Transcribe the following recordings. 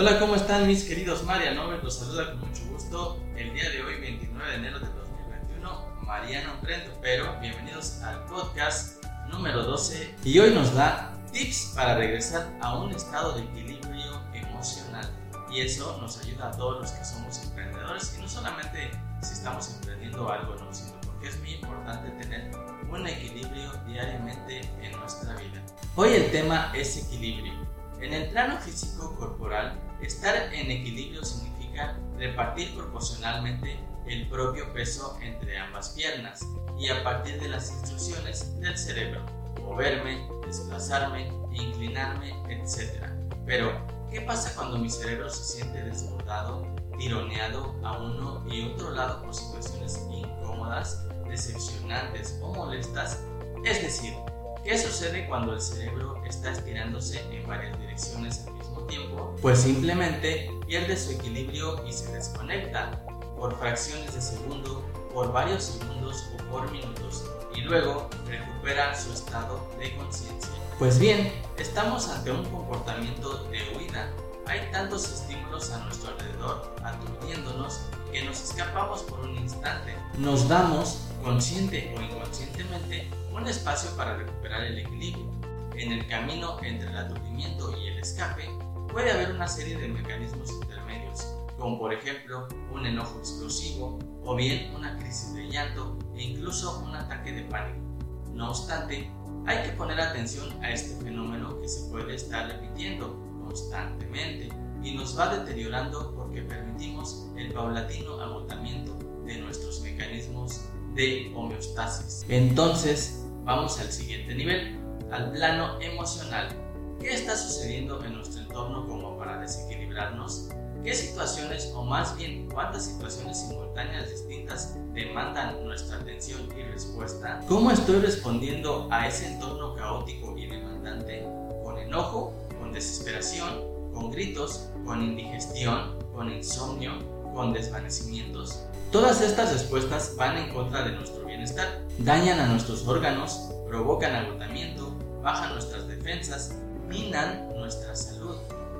Hola, ¿cómo están mis queridos Mariano? Los saluda con mucho gusto el día de hoy, 29 de enero de 2021, Mariano Prendo, pero bienvenidos al podcast número 12 y hoy nos da tips para regresar a un estado de equilibrio emocional y eso nos ayuda a todos los que somos emprendedores y no solamente si estamos emprendiendo algo, no, sino porque es muy importante tener un equilibrio diariamente en nuestra vida. Hoy el tema es equilibrio. En el plano físico corporal, estar en equilibrio significa repartir proporcionalmente el propio peso entre ambas piernas y a partir de las instrucciones del cerebro, moverme, desplazarme, inclinarme, etc. Pero, ¿qué pasa cuando mi cerebro se siente desbordado, tironeado a uno y otro lado por situaciones incómodas, decepcionantes o molestas? Es decir, ¿Qué sucede cuando el cerebro está estirándose en varias direcciones al mismo tiempo? Pues simplemente pierde su equilibrio y se desconecta por fracciones de segundo, por varios segundos o por minutos y luego recupera su estado de conciencia. Pues bien, estamos ante un comportamiento de huida. Hay tantos estímulos a nuestro alrededor aturdiéndonos que nos escapamos por un instante. Nos damos, consciente o inconscientemente, un espacio para recuperar el equilibrio. En el camino entre el aturdimiento y el escape puede haber una serie de mecanismos intermedios, como por ejemplo un enojo explosivo o bien una crisis de llanto e incluso un ataque de pánico. No obstante, hay que poner atención a este fenómeno que se puede estar repitiendo constantemente y nos va deteriorando porque permitimos el paulatino agotamiento de nuestros mecanismos de homeostasis. Entonces, vamos al siguiente nivel, al plano emocional. ¿Qué está sucediendo en nuestro entorno como para desequilibrarnos? ¿Qué situaciones o más bien cuántas situaciones simultáneas distintas demandan nuestra atención y respuesta? ¿Cómo estoy respondiendo a ese entorno caótico y demandante? ¿Con enojo? ¿Con desesperación? ¿Con gritos? ¿Con indigestión? ¿Con insomnio? ¿Con desvanecimientos? Todas estas respuestas van en contra de nuestro bienestar, dañan a nuestros órganos, provocan agotamiento, bajan nuestras defensas, minan nuestra salud.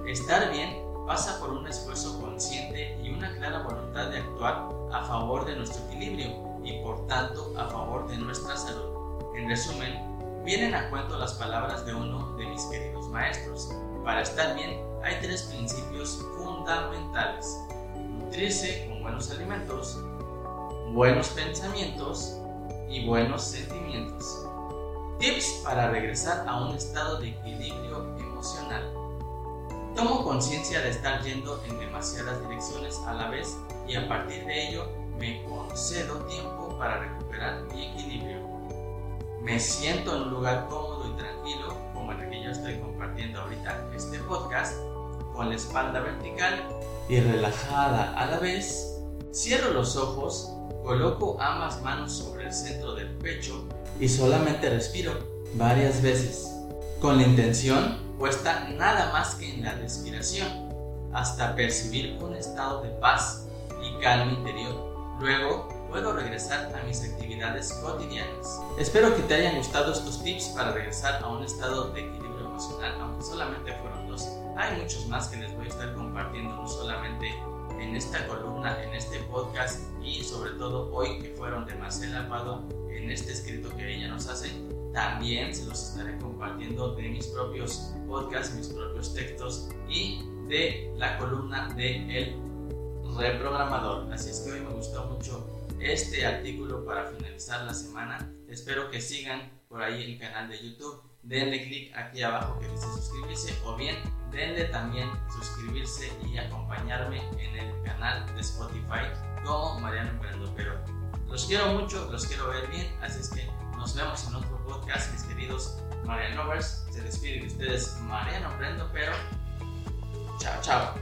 Estar bien pasa por un esfuerzo consciente y una clara voluntad de actuar a favor de nuestro equilibrio y por tanto a favor de nuestra salud. En resumen, vienen a cuento las palabras de uno de mis queridos maestros. Para estar bien hay tres principios fundamentales nutrirse con buenos alimentos, buenos pensamientos y buenos sentimientos. Tips para regresar a un estado de equilibrio emocional. Tomo conciencia de estar yendo en demasiadas direcciones a la vez y a partir de ello me concedo tiempo para recuperar mi equilibrio. Me siento en un lugar cómodo y tranquilo, como en el que yo estoy compartiendo ahorita este podcast, con la espalda vertical y relajada a la vez, cierro los ojos, coloco ambas manos sobre el centro del pecho y solamente respiro varias veces, con la intención puesta nada más que en la respiración, hasta percibir un estado de paz y calma interior. Luego puedo regresar a mis actividades cotidianas. Espero que te hayan gustado estos tips para regresar a un estado de equilibrio emocional, aunque solamente fueron dos. Hay muchos más que les voy a estar compartiendo, no solamente en esta columna, en este podcast y sobre todo hoy que fueron de Marcela Padua en este escrito que ella nos hace. También se los estaré compartiendo de mis propios podcasts, mis propios textos y de la columna de El Reprogramador. Así es que hoy me gustó mucho este artículo para finalizar la semana. Espero que sigan por ahí el canal de YouTube. Denle clic aquí abajo que dice suscribirse o bien denle también suscribirse y acompañarme en el canal de Spotify como Mariano Emprendo. Pero los quiero mucho, los quiero ver bien, así es que nos vemos en otro podcast, mis queridos Marian Lovers. Se despide de ustedes Mariano Emprendo, pero chao, chao.